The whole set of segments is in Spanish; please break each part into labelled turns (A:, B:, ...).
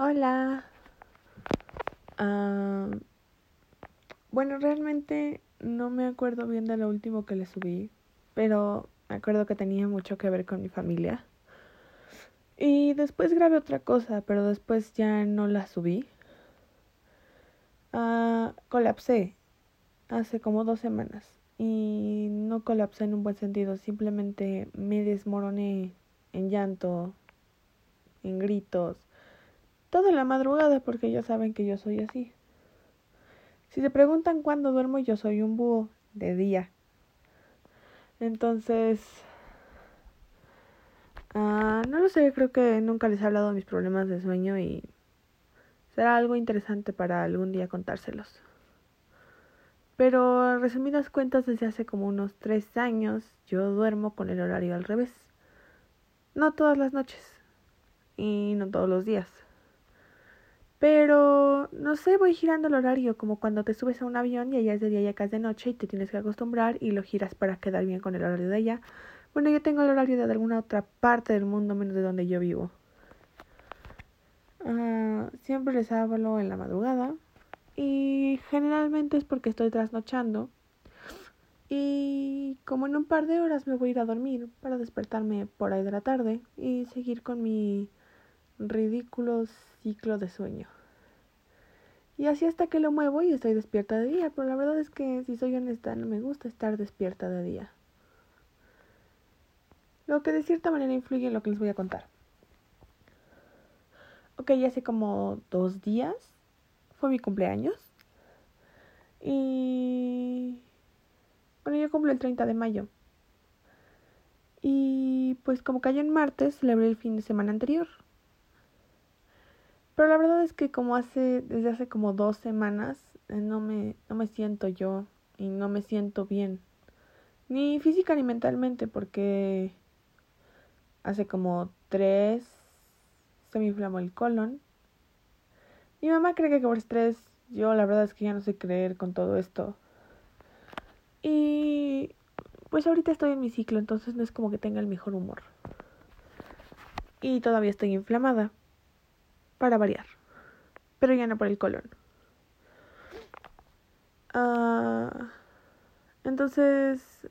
A: Hola. Bueno, realmente no me acuerdo bien de lo último que le subí, pero me acuerdo que tenía mucho que ver con mi familia. Y después grabé otra cosa, pero después ya no la subí. Ah, colapsé hace como dos semanas. Y no colapsé en un buen sentido, simplemente me desmoroné en llanto, en gritos toda la madrugada porque ya saben que yo soy así. Si se preguntan cuándo duermo, yo soy un búho de día. Entonces, uh, no lo sé, creo que nunca les he hablado de mis problemas de sueño y será algo interesante para algún día contárselos. Pero, resumidas cuentas, desde hace como unos tres años yo duermo con el horario al revés. No todas las noches y no todos los días. Pero, no sé, voy girando el horario, como cuando te subes a un avión y allá es de día y acá es de noche y te tienes que acostumbrar y lo giras para quedar bien con el horario de allá. Bueno, yo tengo el horario de alguna otra parte del mundo menos de donde yo vivo. Uh, siempre les hablo en la madrugada y generalmente es porque estoy trasnochando y como en un par de horas me voy a ir a dormir para despertarme por ahí de la tarde y seguir con mi ridículo ciclo de sueño. Y así hasta que lo muevo y estoy despierta de día, pero la verdad es que si soy honesta no me gusta estar despierta de día. Lo que de cierta manera influye en lo que les voy a contar. Ok, hace como dos días fue mi cumpleaños. Y... Bueno, yo cumplo el 30 de mayo. Y pues como cayó en martes, celebré el fin de semana anterior. Pero la verdad es que como hace, desde hace como dos semanas, eh, no me, no me siento yo y no me siento bien. Ni física ni mentalmente, porque hace como tres se me inflamó el colon. Mi mamá cree que por estrés, yo la verdad es que ya no sé creer con todo esto. Y pues ahorita estoy en mi ciclo, entonces no es como que tenga el mejor humor. Y todavía estoy inflamada para variar, pero ya no por el colon. Uh, entonces,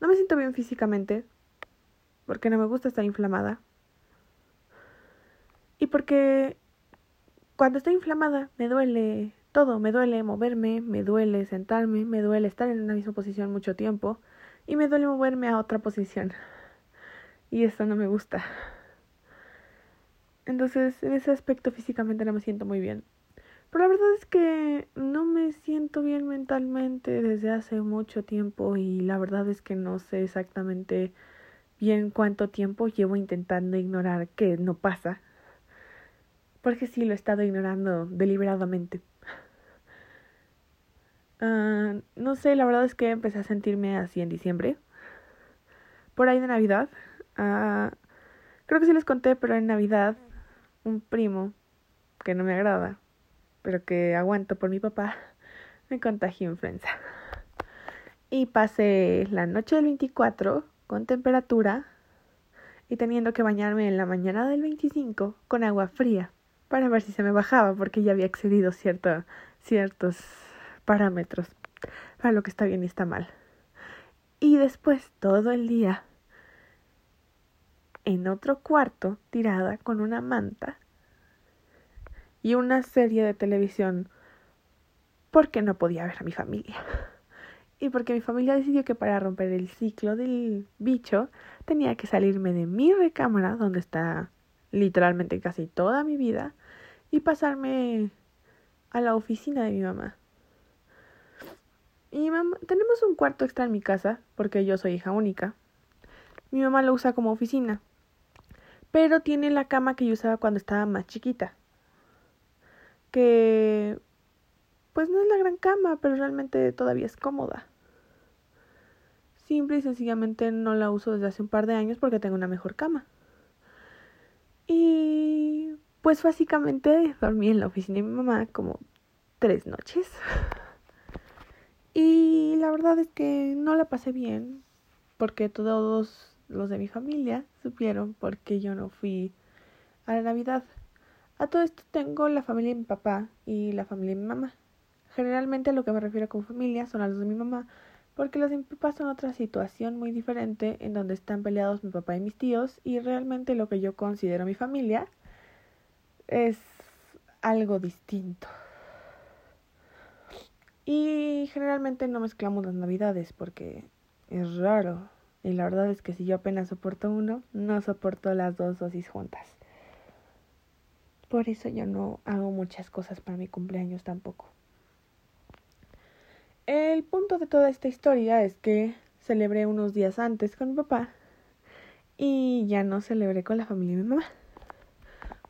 A: no me siento bien físicamente, porque no me gusta estar inflamada. Y porque cuando estoy inflamada me duele todo, me duele moverme, me duele sentarme, me duele estar en una misma posición mucho tiempo y me duele moverme a otra posición. Y esto no me gusta. Entonces, en ese aspecto físicamente no me siento muy bien. Pero la verdad es que no me siento bien mentalmente desde hace mucho tiempo y la verdad es que no sé exactamente bien cuánto tiempo llevo intentando ignorar que no pasa. Porque sí, lo he estado ignorando deliberadamente. Uh, no sé, la verdad es que empecé a sentirme así en diciembre. Por ahí de Navidad. Uh, creo que sí les conté, pero en Navidad un primo que no me agrada, pero que aguanto por mi papá, me contagió influenza. Y pasé la noche del 24 con temperatura y teniendo que bañarme en la mañana del 25 con agua fría para ver si se me bajaba porque ya había excedido cierto, ciertos parámetros para lo que está bien y está mal. Y después todo el día en otro cuarto tirada con una manta y una serie de televisión porque no podía ver a mi familia. Y porque mi familia decidió que para romper el ciclo del bicho tenía que salirme de mi recámara, donde está literalmente casi toda mi vida, y pasarme a la oficina de mi mamá. Y mamá, tenemos un cuarto extra en mi casa, porque yo soy hija única. Mi mamá lo usa como oficina pero tiene la cama que yo usaba cuando estaba más chiquita. Que pues no es la gran cama, pero realmente todavía es cómoda. Simple y sencillamente no la uso desde hace un par de años porque tengo una mejor cama. Y pues básicamente dormí en la oficina de mi mamá como tres noches. Y la verdad es que no la pasé bien porque todos los de mi familia supieron porque yo no fui a la Navidad. A todo esto tengo la familia de mi papá y la familia de mi mamá. Generalmente a lo que me refiero con familia son a los de mi mamá, porque los de mi papá son otra situación muy diferente en donde están peleados mi papá y mis tíos y realmente lo que yo considero mi familia es algo distinto. Y generalmente no mezclamos las navidades porque es raro. Y la verdad es que si yo apenas soporto uno, no soporto las dos dosis juntas. Por eso yo no hago muchas cosas para mi cumpleaños tampoco. El punto de toda esta historia es que celebré unos días antes con mi papá y ya no celebré con la familia de mi mamá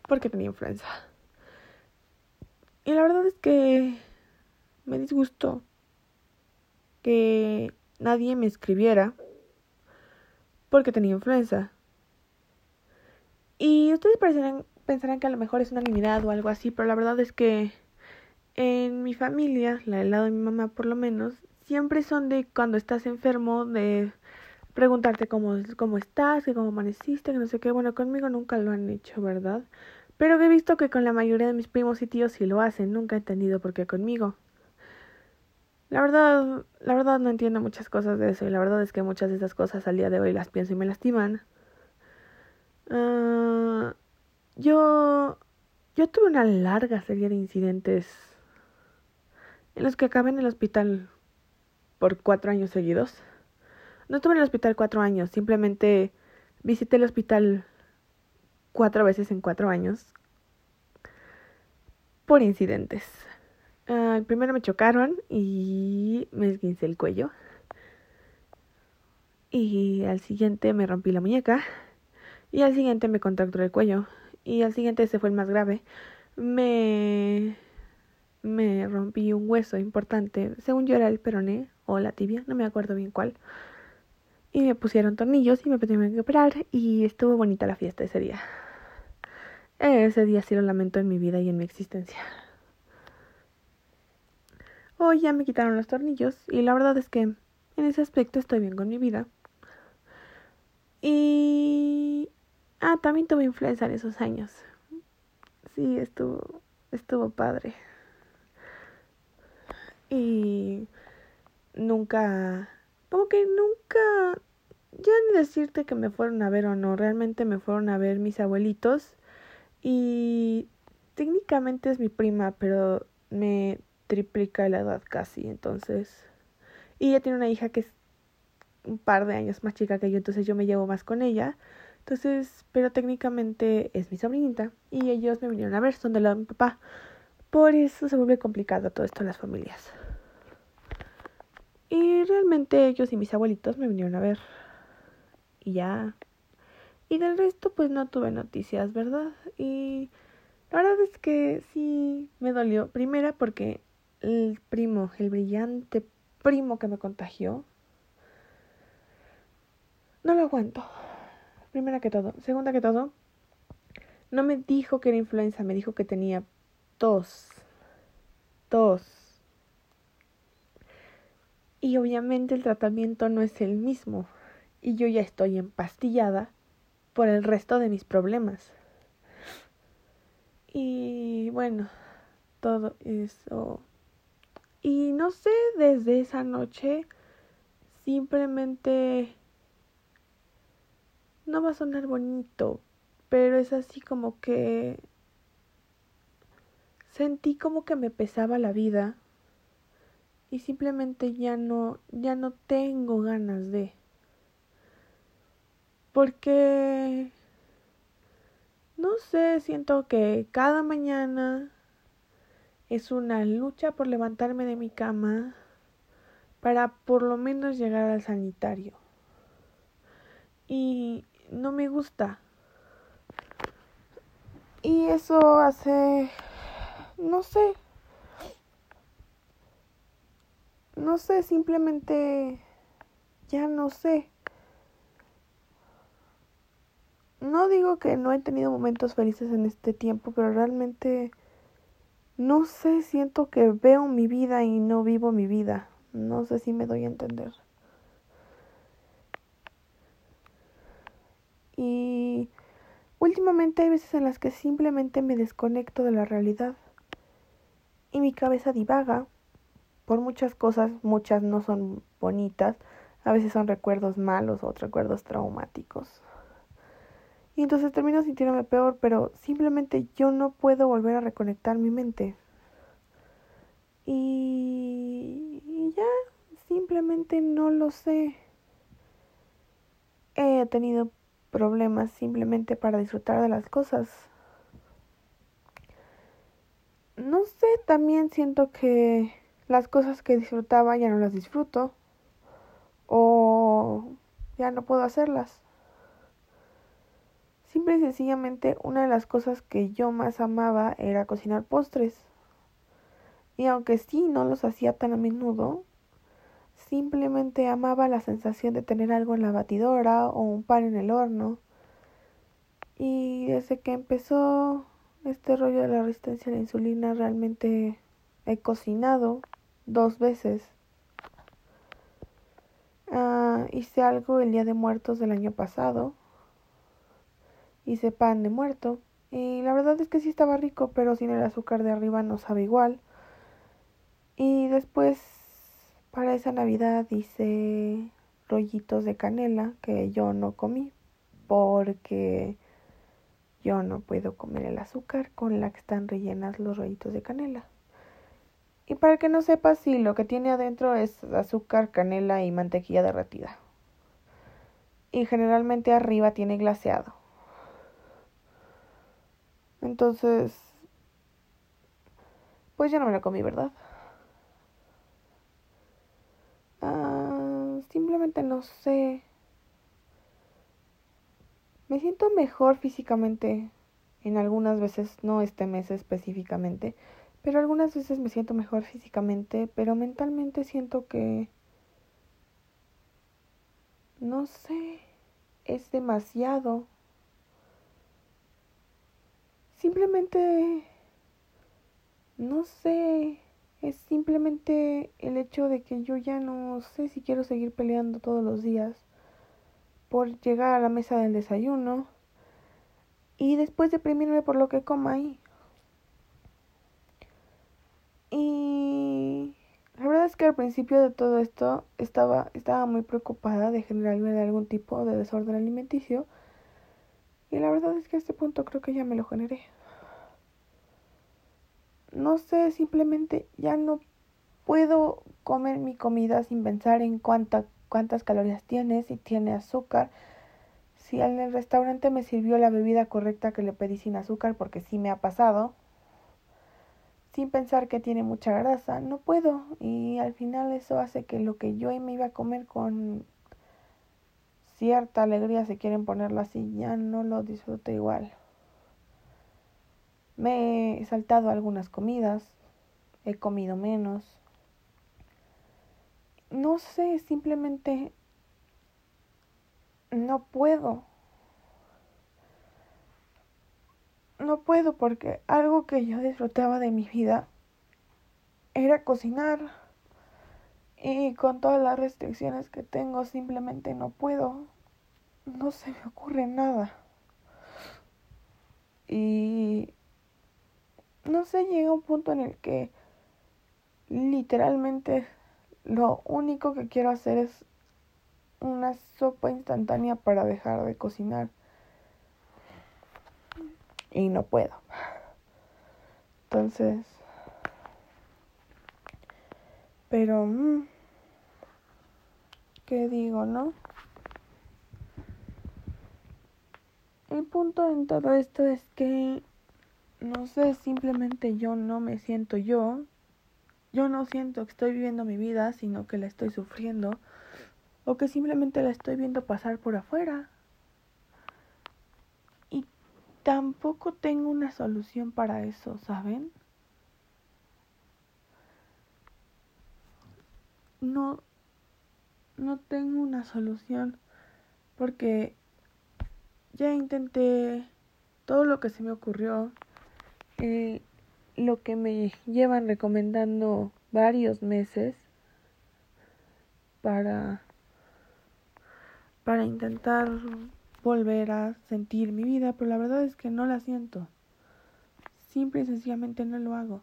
A: porque tenía influenza. Y la verdad es que me disgustó que nadie me escribiera porque tenía influenza. Y ustedes pensarán que a lo mejor es una unanimidad o algo así, pero la verdad es que en mi familia, la del lado de mi mamá por lo menos, siempre son de cuando estás enfermo, de preguntarte cómo, cómo estás, que cómo amaneciste, que no sé qué. Bueno, conmigo nunca lo han hecho, ¿verdad? Pero he visto que con la mayoría de mis primos y tíos sí lo hacen, nunca he entendido por qué conmigo. La verdad, la verdad no entiendo muchas cosas de eso y la verdad es que muchas de esas cosas al día de hoy las pienso y me lastiman. Uh, yo, yo tuve una larga serie de incidentes en los que acabé en el hospital por cuatro años seguidos. No estuve en el hospital cuatro años, simplemente visité el hospital cuatro veces en cuatro años por incidentes. Uh, primero me chocaron y me esguincé el cuello. Y al siguiente me rompí la muñeca. Y al siguiente me contracturé el cuello y al siguiente ese fue el más grave, me, me rompí un hueso importante, según yo era el peroné o la tibia, no me acuerdo bien cuál. Y me pusieron tornillos y me tuvieron que operar y estuvo bonita la fiesta ese día. Ese día sí lo lamento en mi vida y en mi existencia. Hoy ya me quitaron los tornillos y la verdad es que en ese aspecto estoy bien con mi vida. Y Ah, también tuve influenza en esos años. Sí, estuvo, estuvo padre. Y nunca, como que nunca, ya ni decirte que me fueron a ver o no, realmente me fueron a ver mis abuelitos y técnicamente es mi prima, pero me triplica la edad casi, entonces. Y ella tiene una hija que es un par de años más chica que yo, entonces yo me llevo más con ella. Entonces, pero técnicamente es mi sobrinita y ellos me vinieron a ver, son de lado de mi papá. Por eso se vuelve complicado todo esto en las familias. Y realmente ellos y mis abuelitos me vinieron a ver. Y ya. Y del resto pues no tuve noticias, ¿verdad? Y la verdad es que sí me dolió. Primera porque el primo, el brillante primo que me contagió, no lo aguanto. Primera que todo. Segunda que todo, no me dijo que era influenza, me dijo que tenía tos. Tos. Y obviamente el tratamiento no es el mismo. Y yo ya estoy empastillada por el resto de mis problemas. Y bueno, todo eso. Y no sé, desde esa noche simplemente no va a sonar bonito, pero es así como que sentí como que me pesaba la vida y simplemente ya no ya no tengo ganas de. Porque no sé, siento que cada mañana es una lucha por levantarme de mi cama para por lo menos llegar al sanitario. Y no me gusta. Y eso hace, no sé, no sé, simplemente ya no sé. No digo que no he tenido momentos felices en este tiempo, pero realmente no sé, siento que veo mi vida y no vivo mi vida. No sé si me doy a entender. Y Últimamente hay veces en las que simplemente me desconecto de la realidad y mi cabeza divaga por muchas cosas, muchas no son bonitas, a veces son recuerdos malos o recuerdos traumáticos. Y entonces termino sintiéndome peor, pero simplemente yo no puedo volver a reconectar mi mente. Y, ya, simplemente no lo sé. He tenido problemas simplemente para disfrutar de las cosas. No sé, también siento que las cosas que disfrutaba ya no las disfruto o ya no puedo hacerlas. Simple y sencillamente una de las cosas que yo más amaba era cocinar postres. Y aunque sí no los hacía tan a menudo, simplemente amaba la sensación de tener algo en la batidora o un pan en el horno. Y desde que empezó este rollo de la resistencia a la insulina realmente he cocinado dos veces. Ah, hice algo el día de muertos del año pasado. Hice pan de muerto. Y la verdad es que sí estaba rico, pero sin el azúcar de arriba no sabe igual. Y después, para esa Navidad, hice rollitos de canela que yo no comí porque yo no puedo comer el azúcar con la que están rellenas los rollitos de canela. Y para que no sepas, si lo que tiene adentro es azúcar, canela y mantequilla derretida. Y generalmente arriba tiene glaseado. Entonces, pues yo no me lo comí, ¿verdad? Ah, simplemente no sé. Me siento mejor físicamente en algunas veces, no este mes específicamente, pero algunas veces me siento mejor físicamente, pero mentalmente siento que... No sé, es demasiado. Simplemente... No sé, es simplemente el hecho de que yo ya no sé si quiero seguir peleando todos los días por llegar a la mesa del desayuno y después deprimirme por lo que coma ahí. Y la verdad es que al principio de todo esto estaba, estaba muy preocupada de generarme algún tipo de desorden alimenticio. Y la verdad es que a este punto creo que ya me lo generé. No sé, simplemente ya no puedo comer mi comida sin pensar en cuánta, cuántas calorías tiene, si tiene azúcar. Si en el restaurante me sirvió la bebida correcta que le pedí sin azúcar, porque sí me ha pasado sin pensar que tiene mucha grasa, no puedo y al final eso hace que lo que yo me iba a comer con cierta alegría, si quieren ponerlo así, ya no lo disfruto igual. Me he saltado algunas comidas, he comido menos. No sé, simplemente no puedo. no puedo porque algo que yo disfrutaba de mi vida era cocinar. Y con todas las restricciones que tengo simplemente no puedo. No se me ocurre nada. Y no sé, llega un punto en el que literalmente lo único que quiero hacer es una sopa instantánea para dejar de cocinar y no puedo. Entonces, pero, mm, ¿qué digo, no? El punto en todo esto es que, no sé, simplemente yo no me siento yo. Yo no siento que estoy viviendo mi vida, sino que la estoy sufriendo. O que simplemente la estoy viendo pasar por afuera tampoco tengo una solución para eso, ¿saben? No, no tengo una solución porque ya intenté todo lo que se me ocurrió, eh, lo que me llevan recomendando varios meses para para intentar volver a sentir mi vida, pero la verdad es que no la siento. Simple y sencillamente no lo hago.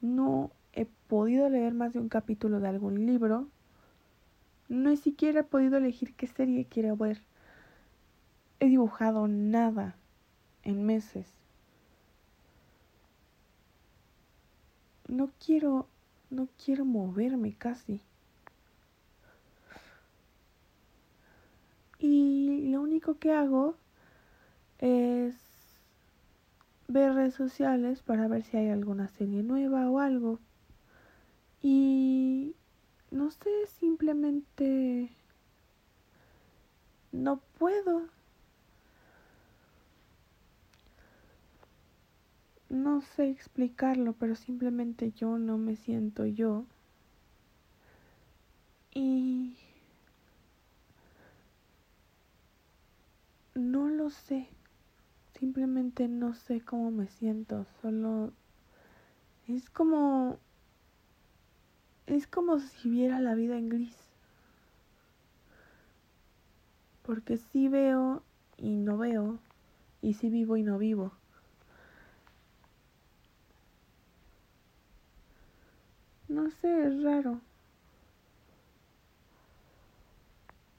A: No he podido leer más de un capítulo de algún libro. No siquiera he podido elegir qué serie quiero ver. He dibujado nada en meses. No quiero, no quiero moverme casi. Y lo único que hago es ver redes sociales para ver si hay alguna serie nueva o algo. Y no sé, simplemente no puedo. No sé explicarlo, pero simplemente yo no me siento yo. Y no lo sé. Simplemente no sé cómo me siento. Solo es como es como si viera la vida en gris. Porque sí veo y no veo, y sí vivo y no vivo. No sé, es raro.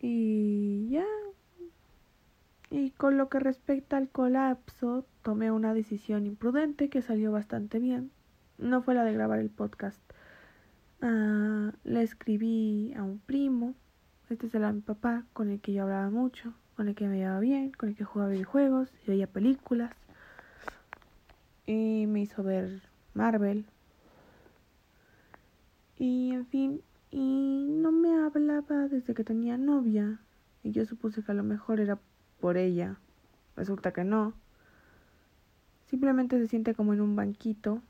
A: Y ya. Y con lo que respecta al colapso, tomé una decisión imprudente que salió bastante bien. No fue la de grabar el podcast. Uh, le escribí a un primo, este era mi papá, con el que yo hablaba mucho, con el que me llevaba bien, con el que jugaba videojuegos y veía películas. Y me hizo ver Marvel. Y en fin, y no me hablaba desde que tenía novia. Y yo supuse que a lo mejor era por ella. Resulta que no. Simplemente se siente como en un banquito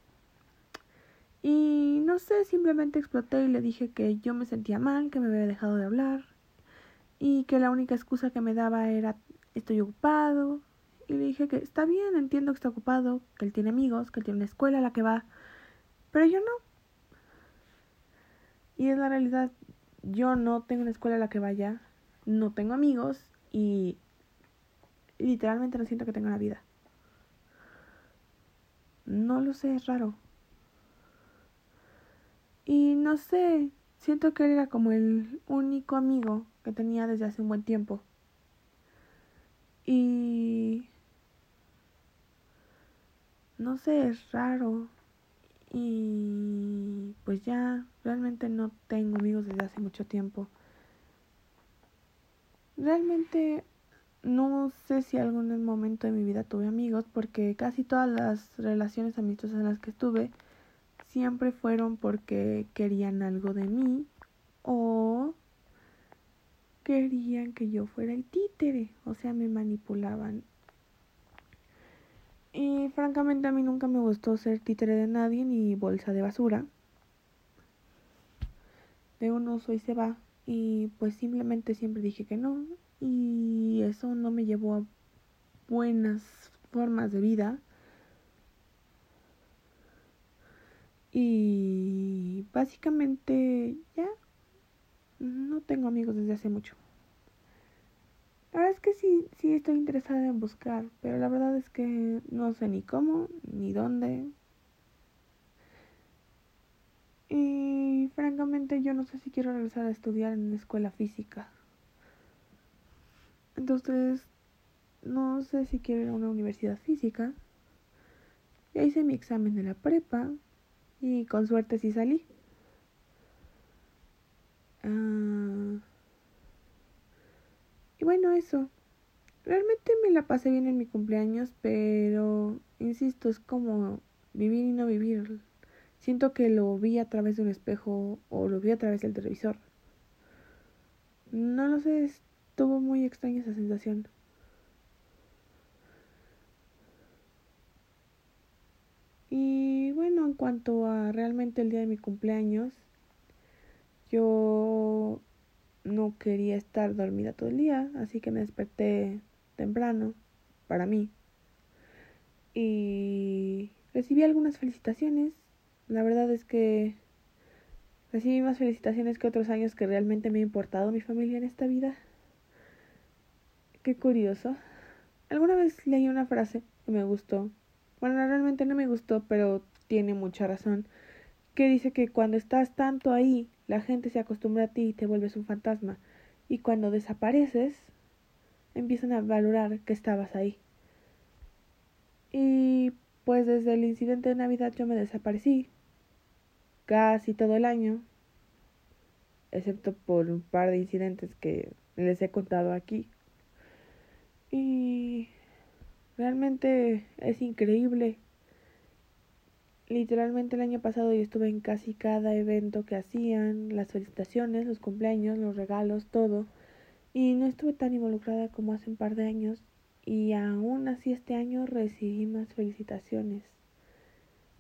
A: y no sé, simplemente exploté y le dije que yo me sentía mal, que me había dejado de hablar y que la única excusa que me daba era estoy ocupado. Y le dije que está bien, entiendo que está ocupado, que él tiene amigos, que él tiene una escuela a la que va, pero yo no. Y es la realidad, yo no tengo una escuela a la que vaya, no tengo amigos y literalmente no siento que tenga una vida. No lo sé, es raro. No sé, siento que él era como el único amigo que tenía desde hace un buen tiempo. Y... No sé, es raro. Y pues ya, realmente no tengo amigos desde hace mucho tiempo. Realmente no sé si algún momento de mi vida tuve amigos porque casi todas las relaciones amistosas en las que estuve siempre fueron porque querían algo de mí o querían que yo fuera el títere, o sea, me manipulaban. Y francamente a mí nunca me gustó ser títere de nadie ni bolsa de basura. De un uso y se va. Y pues simplemente siempre dije que no. Y eso no me llevó a buenas formas de vida. Y básicamente ya no tengo amigos desde hace mucho. La verdad es que sí, sí estoy interesada en buscar, pero la verdad es que no sé ni cómo, ni dónde. Y francamente yo no sé si quiero regresar a estudiar en una escuela física. Entonces, no sé si quiero ir a una universidad física. Ya hice mi examen de la prepa, y con suerte sí salí. Ah, y bueno, eso. Realmente me la pasé bien en mi cumpleaños, pero, insisto, es como vivir y no vivir. Siento que lo vi a través de un espejo o lo vi a través del televisor. No lo sé, estuvo muy extraña esa sensación. Y bueno, en cuanto a realmente el día de mi cumpleaños, yo no quería estar dormida todo el día, así que me desperté temprano para mí. Y recibí algunas felicitaciones. La verdad es que recibí más felicitaciones que otros años que realmente me ha importado mi familia en esta vida. qué curioso. Alguna vez leí una frase que me gustó. Bueno, realmente no me gustó, pero tiene mucha razón. Que dice que cuando estás tanto ahí, la gente se acostumbra a ti y te vuelves un fantasma. Y cuando desapareces, empiezan a valorar que estabas ahí. Y pues desde el incidente de Navidad yo me desaparecí. Casi todo el año. Excepto por un par de incidentes que les he contado aquí. Y realmente es increíble. Literalmente el año pasado yo estuve en casi cada evento que hacían, las felicitaciones, los cumpleaños, los regalos, todo. Y no estuve tan involucrada como hace un par de años. Y aún así este año recibí más felicitaciones.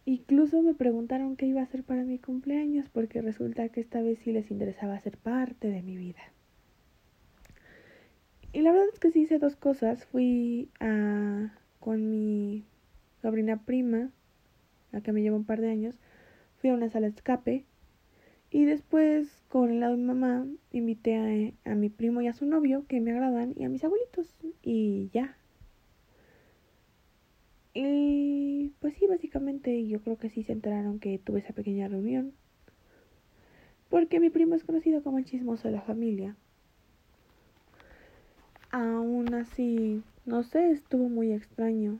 A: Incluso me preguntaron qué iba a hacer para mi cumpleaños porque resulta que esta vez sí les interesaba ser parte de mi vida. Y la verdad es que sí hice dos cosas. Fui a, con mi sobrina prima, la que me lleva un par de años, fui a una sala de escape. Y después, con el lado de mi mamá, invité a, a mi primo y a su novio, que me agradan, y a mis abuelitos. Y ya. Y pues sí, básicamente yo creo que sí se enteraron que tuve esa pequeña reunión. Porque mi primo es conocido como el chismoso de la familia. Aún así, no sé, estuvo muy extraño.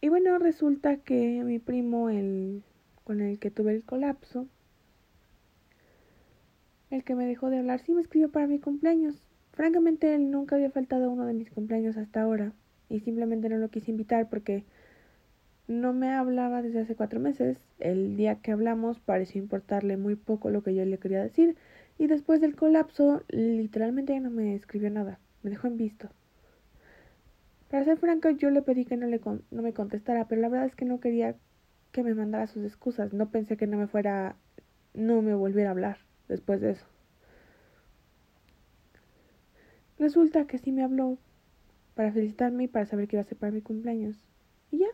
A: Y bueno, resulta que mi primo, el con el que tuve el colapso, el que me dejó de hablar, sí me escribió para mi cumpleaños. Francamente, él nunca había faltado a uno de mis cumpleaños hasta ahora. Y simplemente no lo quise invitar porque no me hablaba desde hace cuatro meses. El día que hablamos pareció importarle muy poco lo que yo le quería decir. Y después del colapso, literalmente ya no me escribió nada me dejó en visto. Para ser franco, yo le pedí que no, le no me contestara, pero la verdad es que no quería que me mandara sus excusas. No pensé que no me fuera, no me volviera a hablar después de eso. Resulta que sí me habló para felicitarme y para saber que iba a ser para mi cumpleaños. Y ya.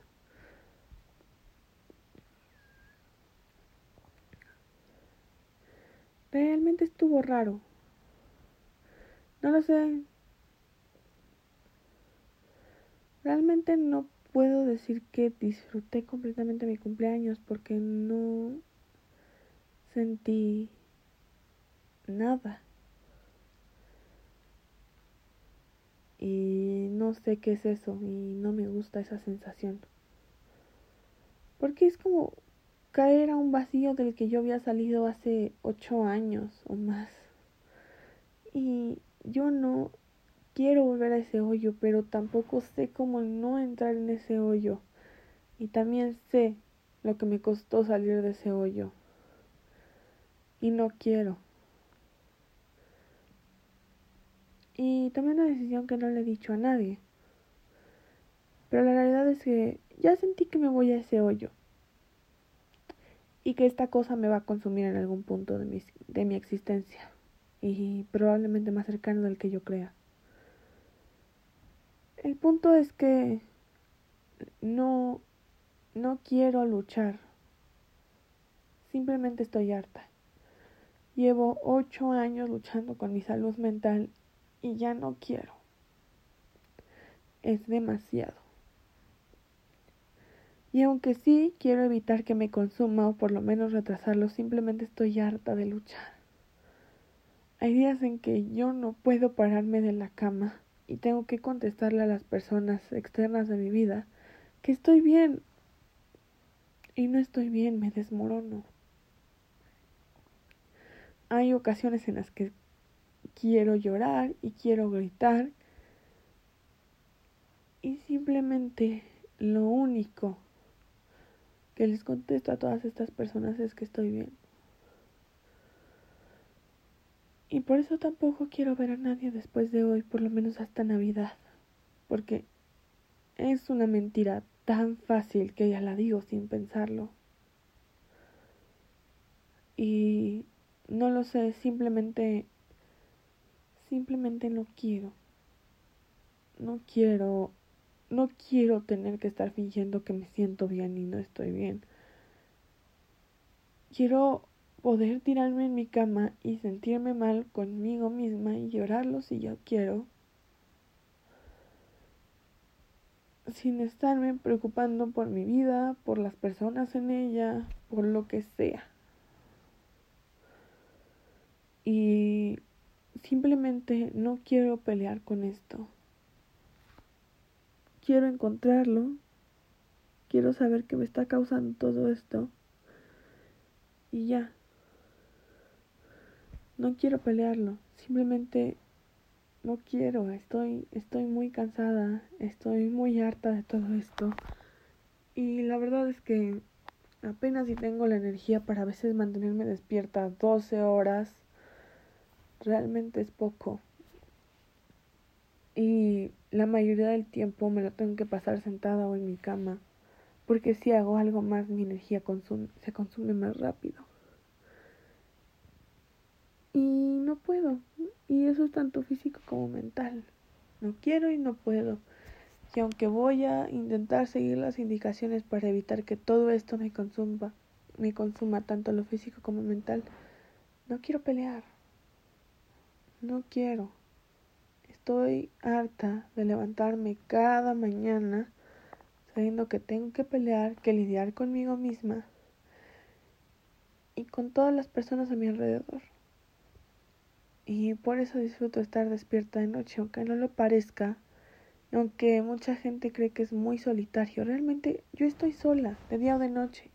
A: Realmente estuvo raro. No lo sé, Realmente no puedo decir que disfruté completamente mi cumpleaños porque no sentí nada. Y no sé qué es eso y no me gusta esa sensación. Porque es como caer a un vacío del que yo había salido hace ocho años o más. Y yo no quiero volver a ese hoyo, pero tampoco sé cómo no entrar en ese hoyo. Y también sé lo que me costó salir de ese hoyo. Y no quiero. Y tomé una decisión que no le he dicho a nadie. Pero la realidad es que ya sentí que me voy a ese hoyo. Y que esta cosa me va a consumir en algún punto de mi, de mi existencia. Y probablemente más cercano del que yo crea. El punto es que no, no quiero luchar. Simplemente estoy harta. Llevo ocho años luchando con mi salud mental y ya no quiero. Es demasiado. Y aunque sí quiero evitar que me consuma o por lo menos retrasarlo, simplemente estoy harta de luchar. Hay días en que yo no puedo pararme de la cama y tengo que contestarle a las personas externas de mi vida que estoy bien y no estoy bien, me desmorono. Hay ocasiones en las que quiero llorar y quiero gritar y simplemente lo único que les contesto a todas estas personas es que estoy bien. Y por eso tampoco quiero ver a nadie después de hoy, por lo menos hasta Navidad. Porque es una mentira tan fácil que ya la digo sin pensarlo. Y no lo sé, simplemente simplemente no quiero. No quiero no quiero tener que estar fingiendo que me siento bien y no estoy bien. Quiero poder tirarme en mi cama y sentirme mal conmigo misma y llorarlo si yo quiero. sin estarme preocupando por mi vida, por las personas en ella, por lo que sea. Y simplemente no quiero pelear con esto. Quiero encontrarlo. Quiero saber qué me está causando todo esto. Y ya. No quiero pelearlo. Simplemente no quiero, estoy, estoy muy cansada, estoy muy harta de todo esto. Y la verdad es que apenas si tengo la energía para a veces mantenerme despierta 12 horas, realmente es poco. Y la mayoría del tiempo me lo tengo que pasar sentada o en mi cama, porque si hago algo más mi energía se consume más rápido. Y no puedo, y eso es tanto físico como mental. No quiero y no puedo. Y aunque voy a intentar seguir las indicaciones para evitar que todo esto me consuma, me consuma tanto lo físico como mental, no quiero pelear. No quiero. Estoy harta de levantarme cada mañana sabiendo que tengo que pelear, que lidiar conmigo misma y con todas las personas a mi alrededor. Y por eso disfruto estar despierta de noche, aunque no lo parezca, aunque mucha gente cree que es muy solitario. Realmente yo estoy sola, de día o de noche.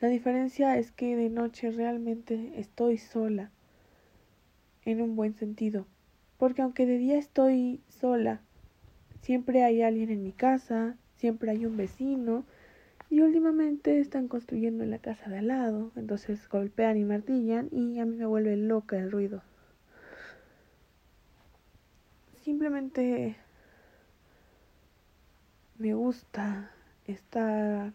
A: La diferencia es que de noche realmente estoy sola, en un buen sentido. Porque aunque de día estoy sola, siempre hay alguien en mi casa, siempre hay un vecino, y últimamente están construyendo en la casa de al lado, entonces golpean y martillan y a mí me vuelve loca el ruido. Simplemente me gusta estar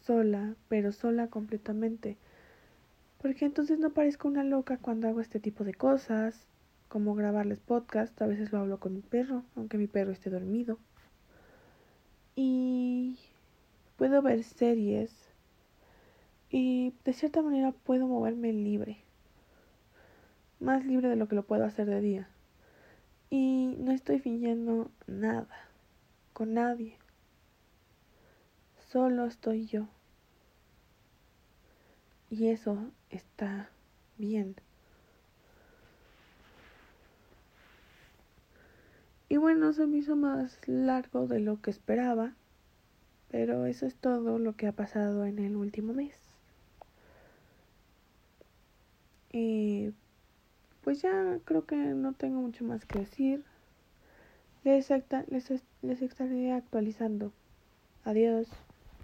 A: sola, pero sola completamente. Porque entonces no parezco una loca cuando hago este tipo de cosas, como grabarles podcast, a veces lo hablo con mi perro, aunque mi perro esté dormido. Y puedo ver series y de cierta manera puedo moverme libre. Más libre de lo que lo puedo hacer de día. Y no estoy fingiendo nada con nadie. Solo estoy yo. Y eso está bien. Y bueno, se me hizo más largo de lo que esperaba. Pero eso es todo lo que ha pasado en el último mes. Y pues ya creo que no tengo mucho más que decir. Les, les, les estaré actualizando. Adiós.